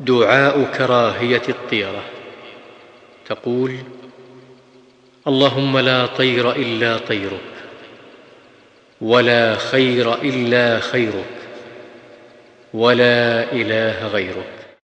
دعاء كراهيه الطيرة. تقول اللهم لا طير إلا طيرك ولا خير إلا خيرك ولا إله غيرك.